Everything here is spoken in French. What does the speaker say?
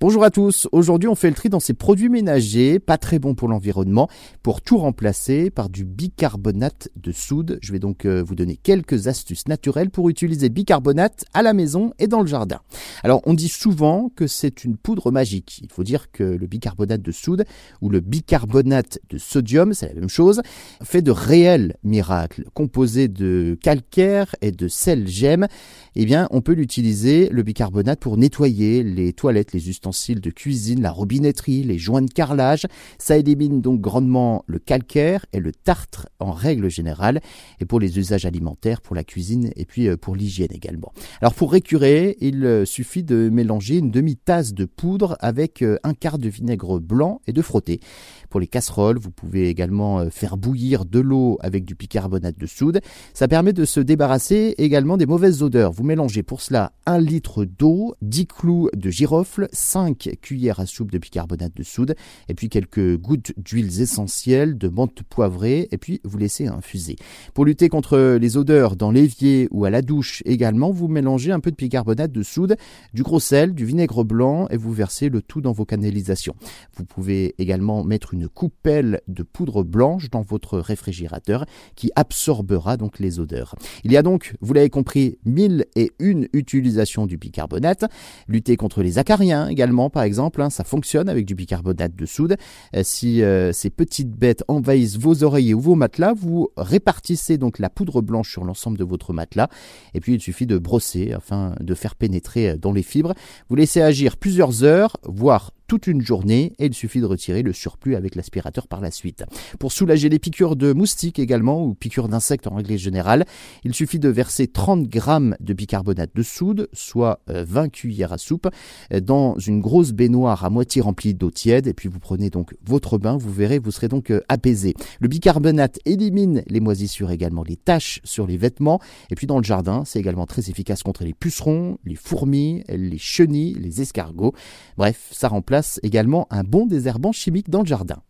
Bonjour à tous, aujourd'hui on fait le tri dans ces produits ménagers, pas très bons pour l'environnement, pour tout remplacer par du bicarbonate de soude. Je vais donc euh, vous donner quelques astuces naturelles pour utiliser bicarbonate à la maison et dans le jardin. Alors on dit souvent que c'est une poudre magique. Il faut dire que le bicarbonate de soude ou le bicarbonate de sodium, c'est la même chose, fait de réels miracles. Composé de calcaire et de sel gemme, eh bien on peut l'utiliser, le bicarbonate, pour nettoyer les toilettes, les ustensiles de cuisine, la robinetterie, les joints de carrelage. Ça élimine donc grandement le calcaire et le tartre en règle générale, et pour les usages alimentaires, pour la cuisine et puis euh, pour l'hygiène également. Alors pour récurer, il euh, suffit de mélanger une demi-tasse de poudre avec euh, un quart de vinaigre blanc et de frotter. Pour les casseroles, vous pouvez également faire bouillir de l'eau avec du bicarbonate de soude. Ça permet de se débarrasser également des mauvaises odeurs. Vous mélangez pour cela un litre d'eau, 10 clous de girofle, 5 cuillères à soupe de bicarbonate de soude et puis quelques gouttes d'huiles essentielles, de menthe poivrée et puis vous laissez infuser. Pour lutter contre les odeurs dans l'évier ou à la douche également, vous mélangez un peu de bicarbonate de soude, du gros sel, du vinaigre blanc et vous versez le tout dans vos canalisations. Vous pouvez également mettre une coupelle de poudre blanche dans votre réfrigérateur qui absorbera donc les odeurs. Il y a donc, vous l'avez compris, mille et une utilisations du bicarbonate. Lutter contre les acariens également par exemple, hein, ça fonctionne avec du bicarbonate de soude. Euh, si euh, ces petites bêtes envahissent vos oreillers ou vos matelas, vous répartissez donc la poudre blanche sur l'ensemble de votre matelas. Et puis il suffit de brosser afin de faire pénétrer euh, dans les fibres. Vous laissez agir plusieurs heures, voire toute une journée et il suffit de retirer le surplus avec l'aspirateur par la suite. Pour soulager les piqûres de moustiques également ou piqûres d'insectes en règle générale, il suffit de verser 30 grammes de bicarbonate de soude, soit 20 euh, cuillères à soupe, euh, dans une grosse baignoire à moitié remplie d'eau tiède et puis vous prenez donc votre bain, vous verrez, vous serez donc euh, apaisé. Le bicarbonate élimine les moisissures également, les taches sur les vêtements et puis dans le jardin, c'est également très efficace contre les pucerons, les fourmis, les chenilles, les escargots. Bref, ça remplace également un bon désherbant chimique dans le jardin.